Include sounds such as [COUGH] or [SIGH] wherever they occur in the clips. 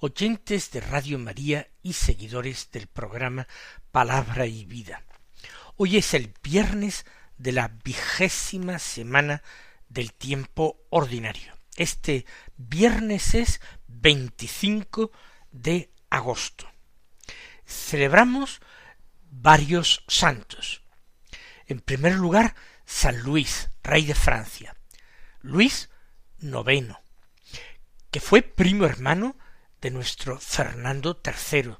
oyentes de Radio María y seguidores del programa Palabra y Vida. Hoy es el viernes de la vigésima semana del tiempo ordinario. Este viernes es 25 de agosto. Celebramos varios santos. En primer lugar, San Luis, rey de Francia. Luis IX, que fue primo hermano de nuestro Fernando III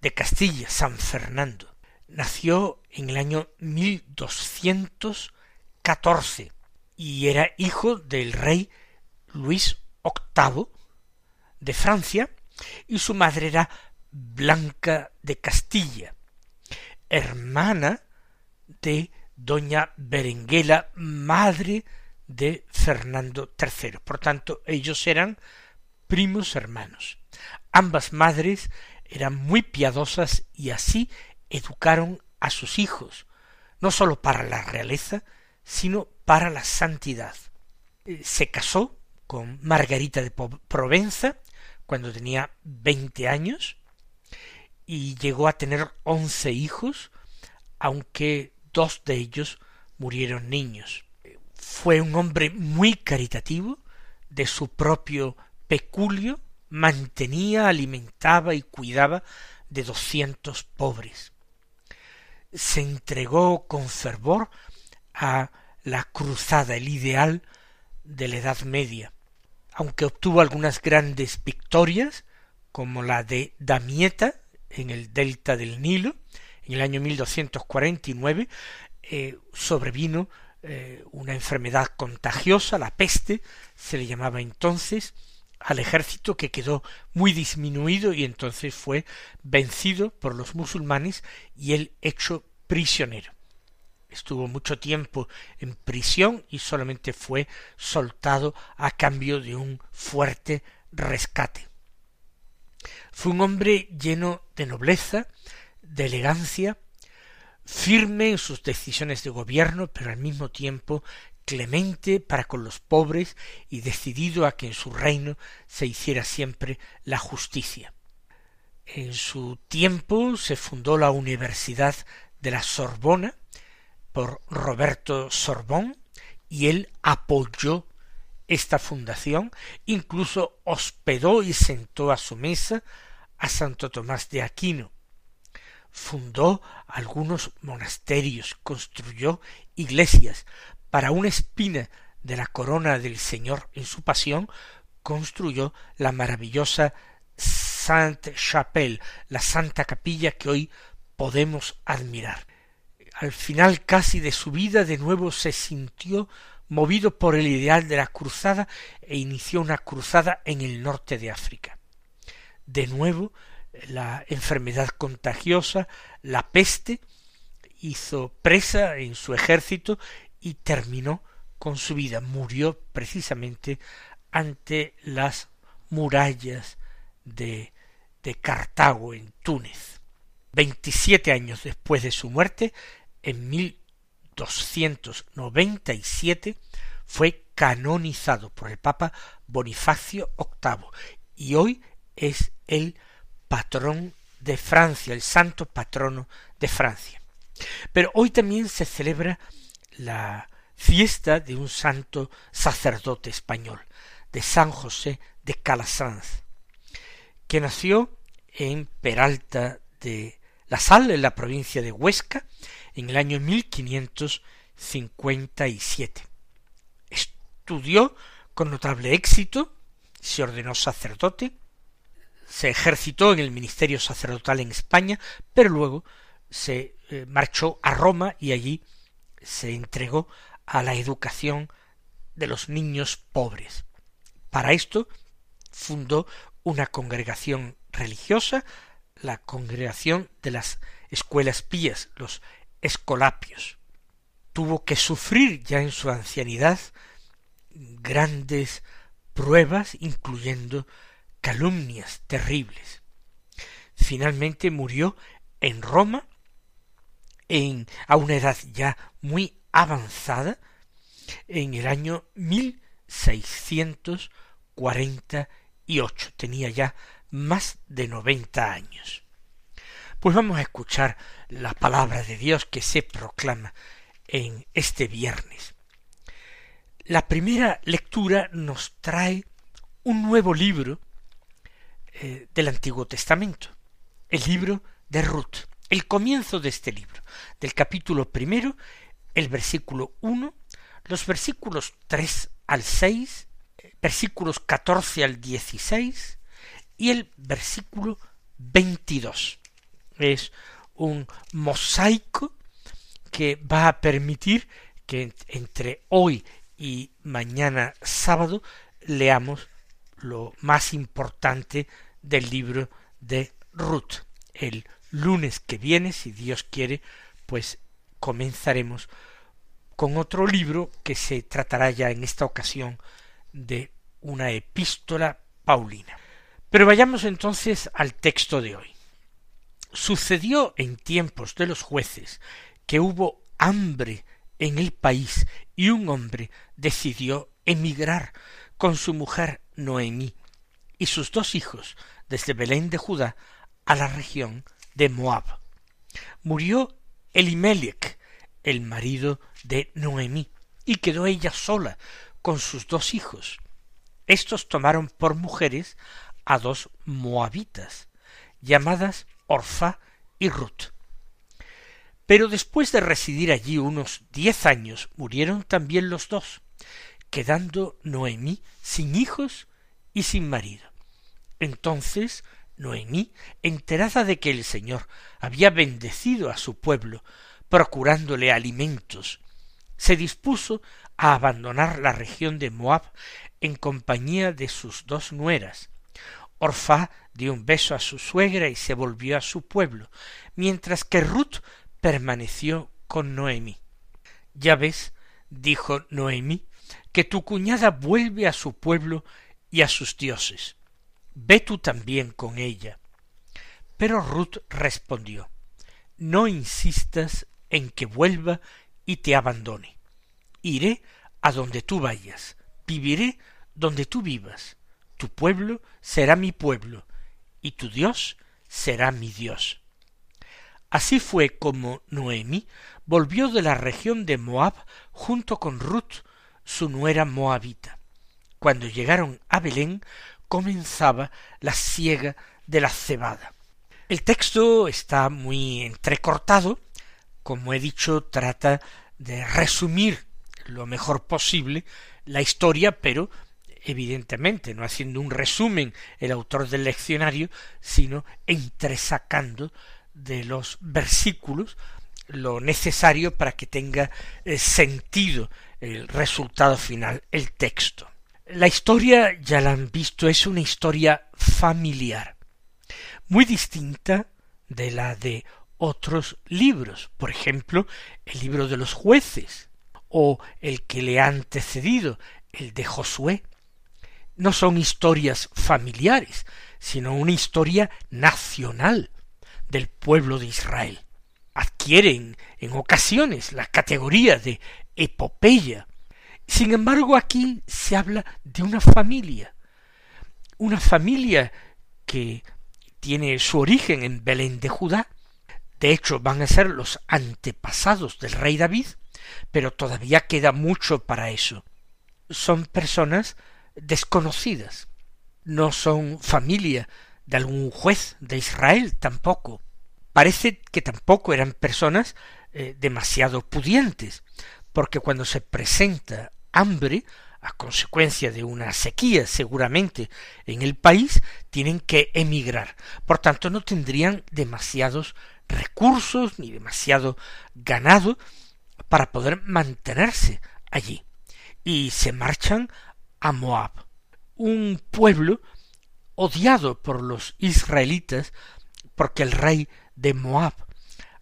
de Castilla, San Fernando. Nació en el año 1214 y era hijo del rey Luis VIII de Francia y su madre era Blanca de Castilla, hermana de doña Berenguela, madre de Fernando III. Por tanto, ellos eran primos hermanos. Ambas madres eran muy piadosas y así educaron a sus hijos, no sólo para la realeza, sino para la santidad. Eh, se casó con Margarita de Provenza cuando tenía veinte años y llegó a tener once hijos, aunque dos de ellos murieron niños. Fue un hombre muy caritativo, de su propio peculio, mantenía, alimentaba y cuidaba de doscientos pobres. Se entregó con fervor a la cruzada, el ideal de la Edad Media. Aunque obtuvo algunas grandes victorias, como la de Damieta en el delta del Nilo, en el año 1249, eh, sobrevino eh, una enfermedad contagiosa, la peste, se le llamaba entonces, al ejército que quedó muy disminuido y entonces fue vencido por los musulmanes y él hecho prisionero. Estuvo mucho tiempo en prisión y solamente fue soltado a cambio de un fuerte rescate. Fue un hombre lleno de nobleza, de elegancia, firme en sus decisiones de gobierno, pero al mismo tiempo clemente para con los pobres y decidido a que en su reino se hiciera siempre la justicia. En su tiempo se fundó la Universidad de la Sorbona por Roberto Sorbón y él apoyó esta fundación, incluso hospedó y sentó a su mesa a Santo Tomás de Aquino. Fundó algunos monasterios, construyó iglesias, para una espina de la corona del Señor en su pasión, construyó la maravillosa Sainte Chapelle, la Santa Capilla que hoy podemos admirar. Al final casi de su vida de nuevo se sintió movido por el ideal de la cruzada e inició una cruzada en el norte de África. De nuevo la enfermedad contagiosa, la peste, hizo presa en su ejército y terminó con su vida. Murió precisamente ante las murallas de, de Cartago en Túnez. Veintisiete años después de su muerte, en mil doscientos noventa y siete, fue canonizado por el Papa Bonifacio VIII y hoy es el patrón de Francia, el santo patrono de Francia. Pero hoy también se celebra la fiesta de un santo sacerdote español, de San José de Calasanz, que nació en Peralta de la Sal, en la provincia de Huesca, en el año 1557. Estudió con notable éxito, se ordenó sacerdote, se ejercitó en el ministerio sacerdotal en España, pero luego se eh, marchó a Roma y allí se entregó a la educación de los niños pobres. Para esto fundó una congregación religiosa la congregación de las escuelas pías, los escolapios. Tuvo que sufrir ya en su ancianidad grandes pruebas, incluyendo calumnias terribles. Finalmente murió en Roma, en, a una edad ya muy avanzada, en el año mil seiscientos cuarenta y ocho. Tenía ya más de noventa años. Pues vamos a escuchar la palabra de Dios que se proclama en este viernes. La primera lectura nos trae un nuevo libro eh, del Antiguo Testamento, el libro de Ruth, el comienzo de este libro, del capítulo primero, el versículo uno, los versículos tres al seis, versículos catorce al dieciséis y el versículo veintidós. Es un mosaico que va a permitir que entre hoy y mañana sábado leamos lo más importante del libro de Ruth. El lunes que viene, si Dios quiere, pues comenzaremos con otro libro que se tratará ya en esta ocasión de una epístola paulina. Pero vayamos entonces al texto de hoy. Sucedió en tiempos de los jueces que hubo hambre en el país y un hombre decidió emigrar con su mujer Noemí y sus dos hijos desde Belén de Judá a la región de Moab. Murió Elimelech, el marido de Noemí, y quedó ella sola con sus dos hijos. Estos tomaron por mujeres a dos moabitas, llamadas Orfa y Ruth. Pero después de residir allí unos diez años murieron también los dos, quedando Noemí sin hijos y sin marido. Entonces Noemí, enterada de que el Señor había bendecido a su pueblo, procurándole alimentos, se dispuso a abandonar la región de Moab en compañía de sus dos nueras. Orfá dio un beso a su suegra y se volvió a su pueblo, mientras que Ruth permaneció con Noemi. Ya ves, dijo Noemi, que tu cuñada vuelve a su pueblo y a sus dioses. Ve tú también con ella. Pero Ruth respondió No insistas en que vuelva y te abandone. Iré a donde tú vayas, viviré donde tú vivas. Tu pueblo será mi pueblo, y tu Dios será mi Dios. Así fue como Noemi volvió de la región de Moab junto con Ruth, su nuera moabita. Cuando llegaron a Belén comenzaba la siega de la cebada. El texto está muy entrecortado, como he dicho, trata de resumir lo mejor posible la historia, pero evidentemente no haciendo un resumen el autor del leccionario, sino entresacando de los versículos lo necesario para que tenga eh, sentido el resultado final, el texto. La historia, ya la han visto, es una historia familiar, muy distinta de la de otros libros, por ejemplo, el libro de los jueces, o el que le ha antecedido, el de Josué. No son historias familiares, sino una historia nacional, del pueblo de Israel. Adquieren en ocasiones la categoría de epopeya. Sin embargo, aquí se habla de una familia, una familia que tiene su origen en Belén de Judá. De hecho, van a ser los antepasados del rey David, pero todavía queda mucho para eso. Son personas desconocidas, no son familia de algún juez de Israel tampoco. Parece que tampoco eran personas eh, demasiado pudientes, porque cuando se presenta hambre, a consecuencia de una sequía seguramente en el país, tienen que emigrar. Por tanto, no tendrían demasiados recursos ni demasiado ganado para poder mantenerse allí. Y se marchan a Moab, un pueblo odiado por los israelitas porque el rey de Moab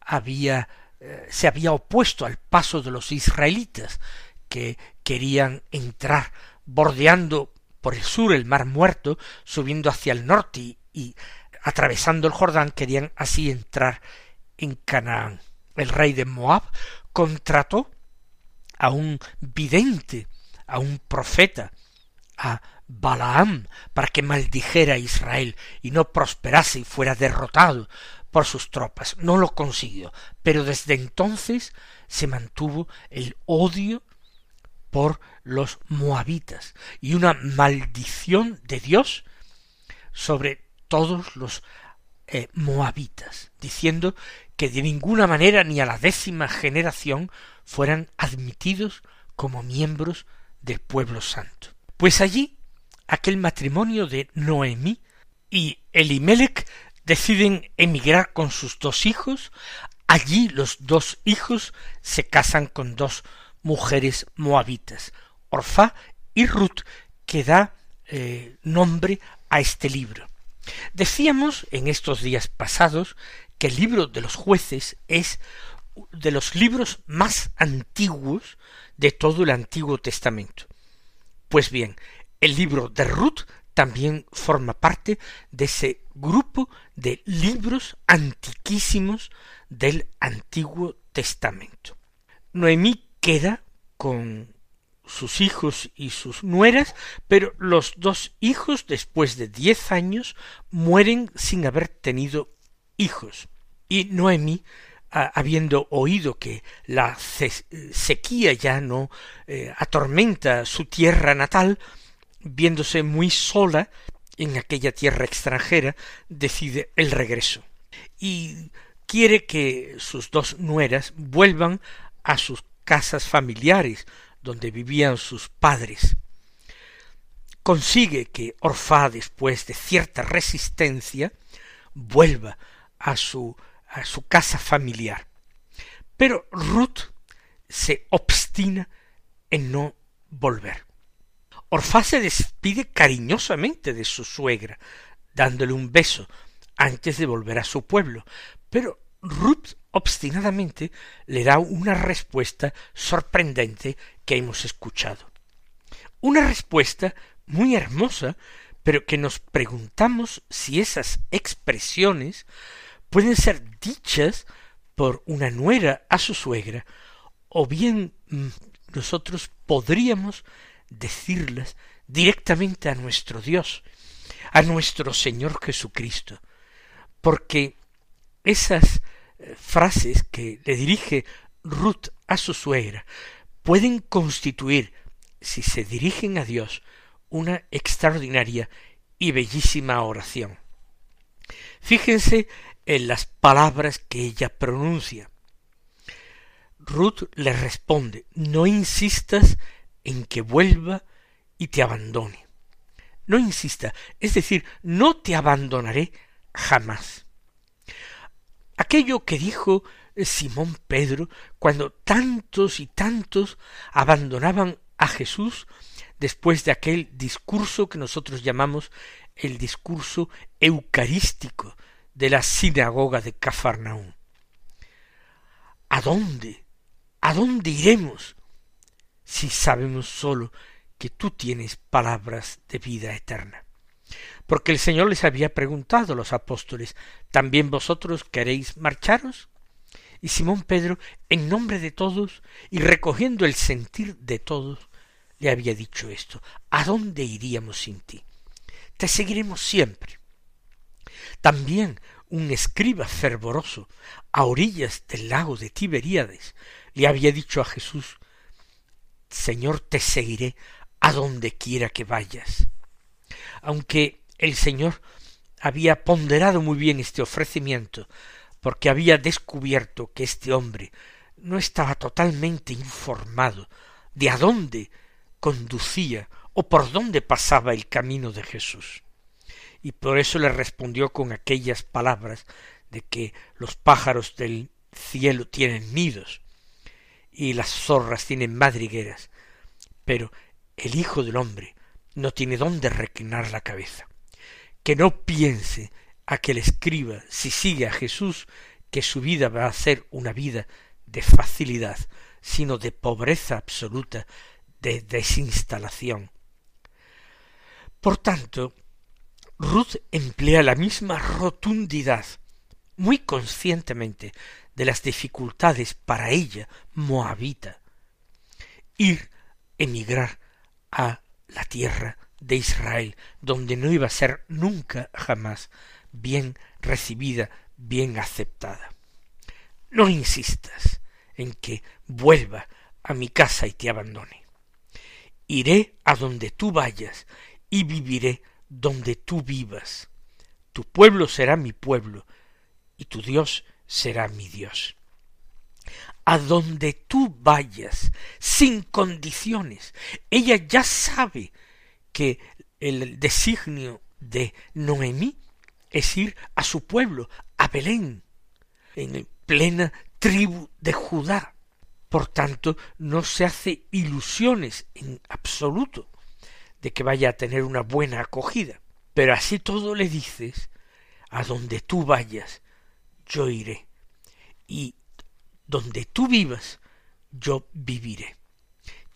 había eh, se había opuesto al paso de los israelitas que querían entrar bordeando por el sur el mar muerto, subiendo hacia el norte y, atravesando el Jordán, querían así entrar en Canaán. El rey de Moab contrató a un vidente, a un profeta, a Balaam, para que maldijera a Israel y no prosperase y fuera derrotado por sus tropas. No lo consiguió, pero desde entonces se mantuvo el odio por los moabitas y una maldición de Dios sobre todos los eh, moabitas, diciendo que de ninguna manera ni a la décima generación fueran admitidos como miembros del pueblo santo. Pues allí aquel matrimonio de Noemí y Elimelech deciden emigrar con sus dos hijos, allí los dos hijos se casan con dos mujeres moabitas, Orfá y Ruth, que da eh, nombre a este libro. Decíamos en estos días pasados que el libro de los jueces es de los libros más antiguos de todo el Antiguo Testamento. Pues bien, el libro de Ruth también forma parte de ese grupo de libros antiquísimos del Antiguo Testamento. Noemí queda con sus hijos y sus nueras, pero los dos hijos, después de diez años, mueren sin haber tenido hijos. Y Noemí, habiendo oído que la sequía ya no eh, atormenta su tierra natal, viéndose muy sola en aquella tierra extranjera, decide el regreso. Y quiere que sus dos nueras vuelvan a sus casas familiares donde vivían sus padres. Consigue que Orfá, después de cierta resistencia, vuelva a su, a su casa familiar. Pero Ruth se obstina en no volver. Orfá se despide cariñosamente de su suegra, dándole un beso antes de volver a su pueblo, pero Ruth obstinadamente le da una respuesta sorprendente que hemos escuchado. Una respuesta muy hermosa, pero que nos preguntamos si esas expresiones pueden ser dichas por una nuera a su suegra, o bien mm, nosotros podríamos decirlas directamente a nuestro Dios, a nuestro Señor Jesucristo, porque esas frases que le dirige Ruth a su suegra pueden constituir, si se dirigen a Dios, una extraordinaria y bellísima oración. Fíjense en las palabras que ella pronuncia. Ruth le responde No insistas en que vuelva y te abandone. No insista, es decir, no te abandonaré jamás. Aquello que dijo Simón Pedro cuando tantos y tantos abandonaban a Jesús después de aquel discurso que nosotros llamamos el discurso eucarístico de la sinagoga de Cafarnaúm. ¿A dónde? ¿A dónde iremos si sabemos sólo que tú tienes palabras de vida eterna? Porque el Señor les había preguntado a los apóstoles ¿También vosotros queréis marcharos? Y Simón Pedro, en nombre de todos y recogiendo el sentir de todos, le había dicho esto ¿A dónde iríamos sin ti? Te seguiremos siempre. También un escriba fervoroso a orillas del lago de Tiberíades le había dicho a Jesús Señor, te seguiré a donde quiera que vayas. Aunque el Señor había ponderado muy bien este ofrecimiento, porque había descubierto que este hombre no estaba totalmente informado de a dónde conducía o por dónde pasaba el camino de Jesús. Y por eso le respondió con aquellas palabras de que los pájaros del cielo tienen nidos y las zorras tienen madrigueras, pero el Hijo del hombre no tiene dónde reclinar la cabeza que no piense aquel escriba, si sigue a Jesús, que su vida va a ser una vida de facilidad, sino de pobreza absoluta, de desinstalación. Por tanto, Ruth emplea la misma rotundidad, muy conscientemente, de las dificultades para ella, moabita, ir, emigrar a la tierra de Israel, donde no iba a ser nunca jamás bien recibida, bien aceptada. No insistas en que vuelva a mi casa y te abandone. Iré a donde tú vayas y viviré donde tú vivas. Tu pueblo será mi pueblo y tu Dios será mi Dios. A donde tú vayas, sin condiciones. Ella ya sabe que el designio de Noemí es ir a su pueblo, a Belén, en plena tribu de Judá. Por tanto, no se hace ilusiones en absoluto de que vaya a tener una buena acogida. Pero así todo le dices, a donde tú vayas, yo iré. Y donde tú vivas, yo viviré.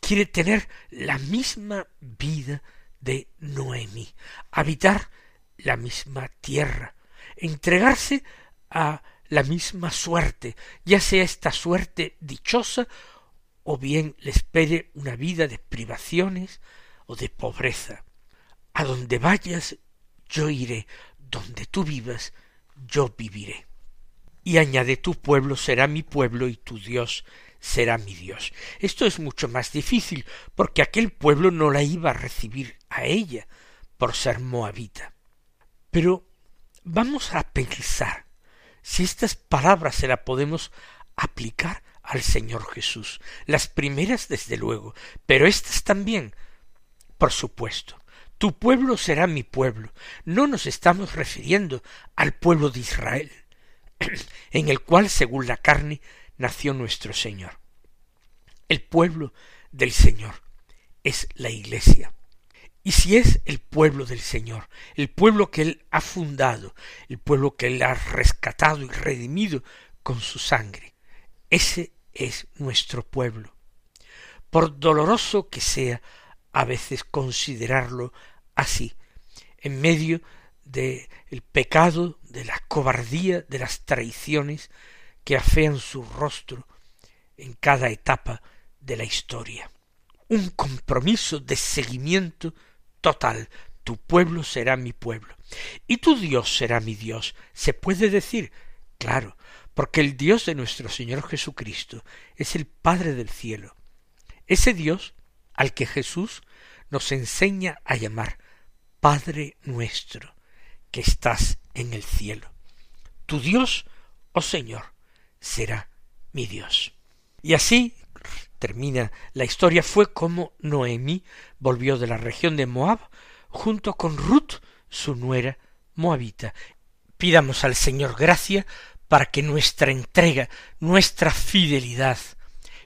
Quiere tener la misma vida de Noemi, habitar la misma tierra, entregarse a la misma suerte, ya sea esta suerte dichosa o bien le espere una vida de privaciones, o de pobreza. A donde vayas, yo iré, donde tú vivas, yo viviré. Y añade tu pueblo será mi pueblo y tu Dios será mi Dios. Esto es mucho más difícil, porque aquel pueblo no la iba a recibir a ella por ser moabita. Pero vamos a pensar si estas palabras se las podemos aplicar al Señor Jesús. Las primeras, desde luego, pero estas también por supuesto, tu pueblo será mi pueblo. No nos estamos refiriendo al pueblo de Israel, [CLEARS THROAT] en el cual, según la carne, nació nuestro Señor. El pueblo del Señor es la Iglesia. Y si es el pueblo del Señor, el pueblo que Él ha fundado, el pueblo que Él ha rescatado y redimido con su sangre, ese es nuestro pueblo. Por doloroso que sea a veces considerarlo así, en medio de el pecado, de la cobardía, de las traiciones que afean su rostro en cada etapa de la historia. Un compromiso de seguimiento total. Tu pueblo será mi pueblo. Y tu Dios será mi Dios. Se puede decir, claro, porque el Dios de nuestro Señor Jesucristo es el Padre del cielo. Ese Dios al que Jesús nos enseña a llamar Padre nuestro, que estás en el cielo. Tu Dios, oh Señor, será mi Dios. Y así termina la historia, fue como Noemí volvió de la región de Moab junto con Ruth, su nuera moabita. Pidamos al Señor gracia para que nuestra entrega, nuestra fidelidad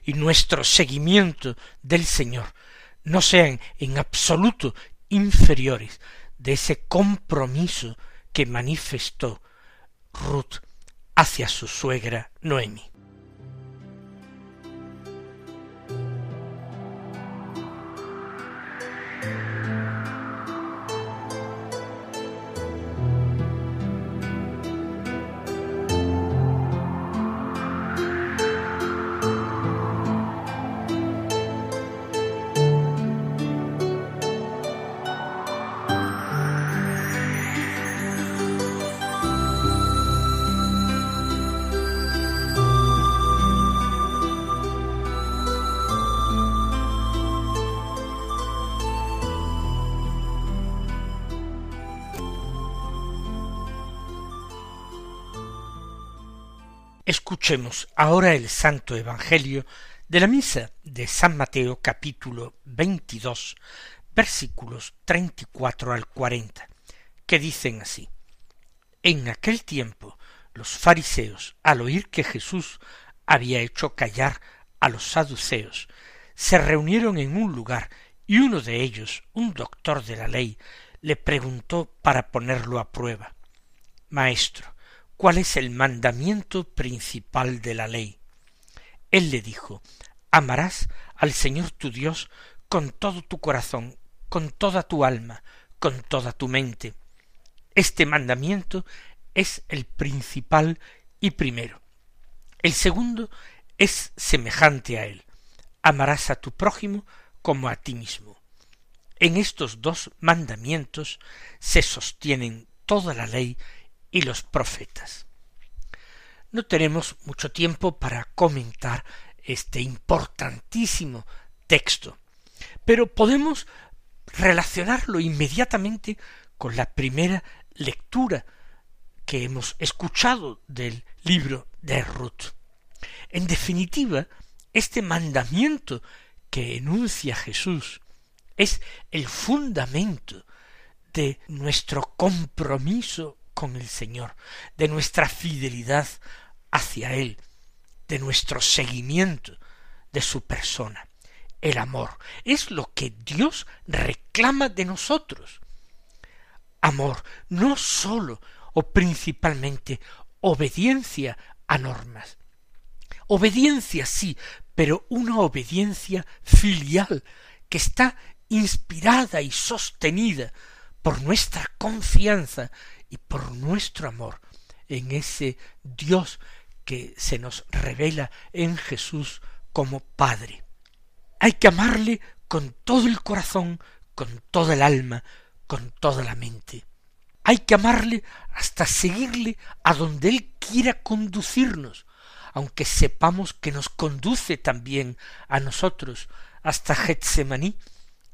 y nuestro seguimiento del Señor no sean en absoluto inferiores de ese compromiso que manifestó Ruth hacia su suegra Noemi. Escuchemos ahora el Santo Evangelio de la misa de San Mateo capítulo veintidós versículos treinta y cuatro al cuarenta, que dicen así. En aquel tiempo los fariseos, al oír que Jesús había hecho callar a los saduceos, se reunieron en un lugar y uno de ellos, un doctor de la ley, le preguntó para ponerlo a prueba. Maestro, ¿cuál es el mandamiento principal de la ley? Él le dijo, amarás al Señor tu Dios con todo tu corazón, con toda tu alma, con toda tu mente. Este mandamiento es el principal y primero. El segundo es semejante a él. Amarás a tu prójimo como a ti mismo. En estos dos mandamientos se sostienen toda la ley y los profetas. No tenemos mucho tiempo para comentar este importantísimo texto, pero podemos relacionarlo inmediatamente con la primera lectura que hemos escuchado del libro de Ruth. En definitiva, este mandamiento que enuncia Jesús es el fundamento de nuestro compromiso con el Señor, de nuestra fidelidad hacia Él, de nuestro seguimiento de su persona. El amor es lo que Dios reclama de nosotros. Amor, no sólo o principalmente obediencia a normas. Obediencia sí, pero una obediencia filial que está inspirada y sostenida por nuestra confianza y por nuestro amor en ese Dios que se nos revela en Jesús como Padre. Hay que amarle con todo el corazón, con toda el alma, con toda la mente. Hay que amarle hasta seguirle a donde Él quiera conducirnos, aunque sepamos que nos conduce también a nosotros hasta Getsemaní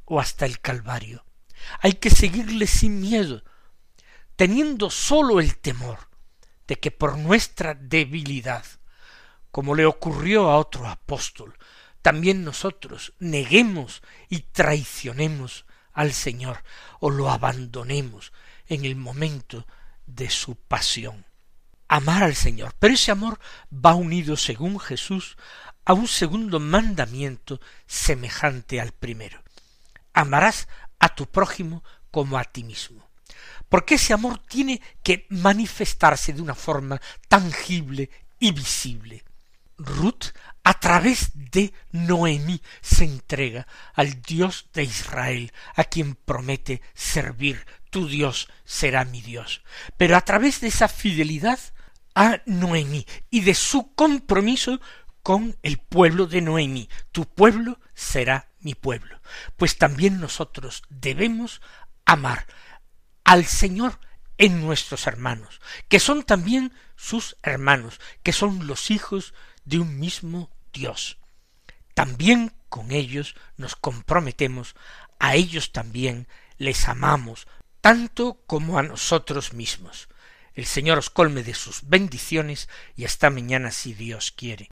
o hasta el Calvario. Hay que seguirle sin miedo, teniendo sólo el temor de que por nuestra debilidad, como le ocurrió a otro apóstol, también nosotros neguemos y traicionemos al Señor o lo abandonemos en el momento de su pasión. Amar al Señor. Pero ese amor va unido, según Jesús, a un segundo mandamiento semejante al primero. Amarás a tu prójimo como a ti mismo. Porque ese amor tiene que manifestarse de una forma tangible y visible. Ruth, a través de Noemí, se entrega al Dios de Israel, a quien promete servir. Tu Dios será mi Dios. Pero a través de esa fidelidad a Noemí y de su compromiso con el pueblo de Noemí. Tu pueblo será mi pueblo. Pues también nosotros debemos amar al Señor en nuestros hermanos, que son también sus hermanos, que son los hijos de un mismo Dios. También con ellos nos comprometemos, a ellos también les amamos, tanto como a nosotros mismos. El Señor os colme de sus bendiciones y hasta mañana si Dios quiere.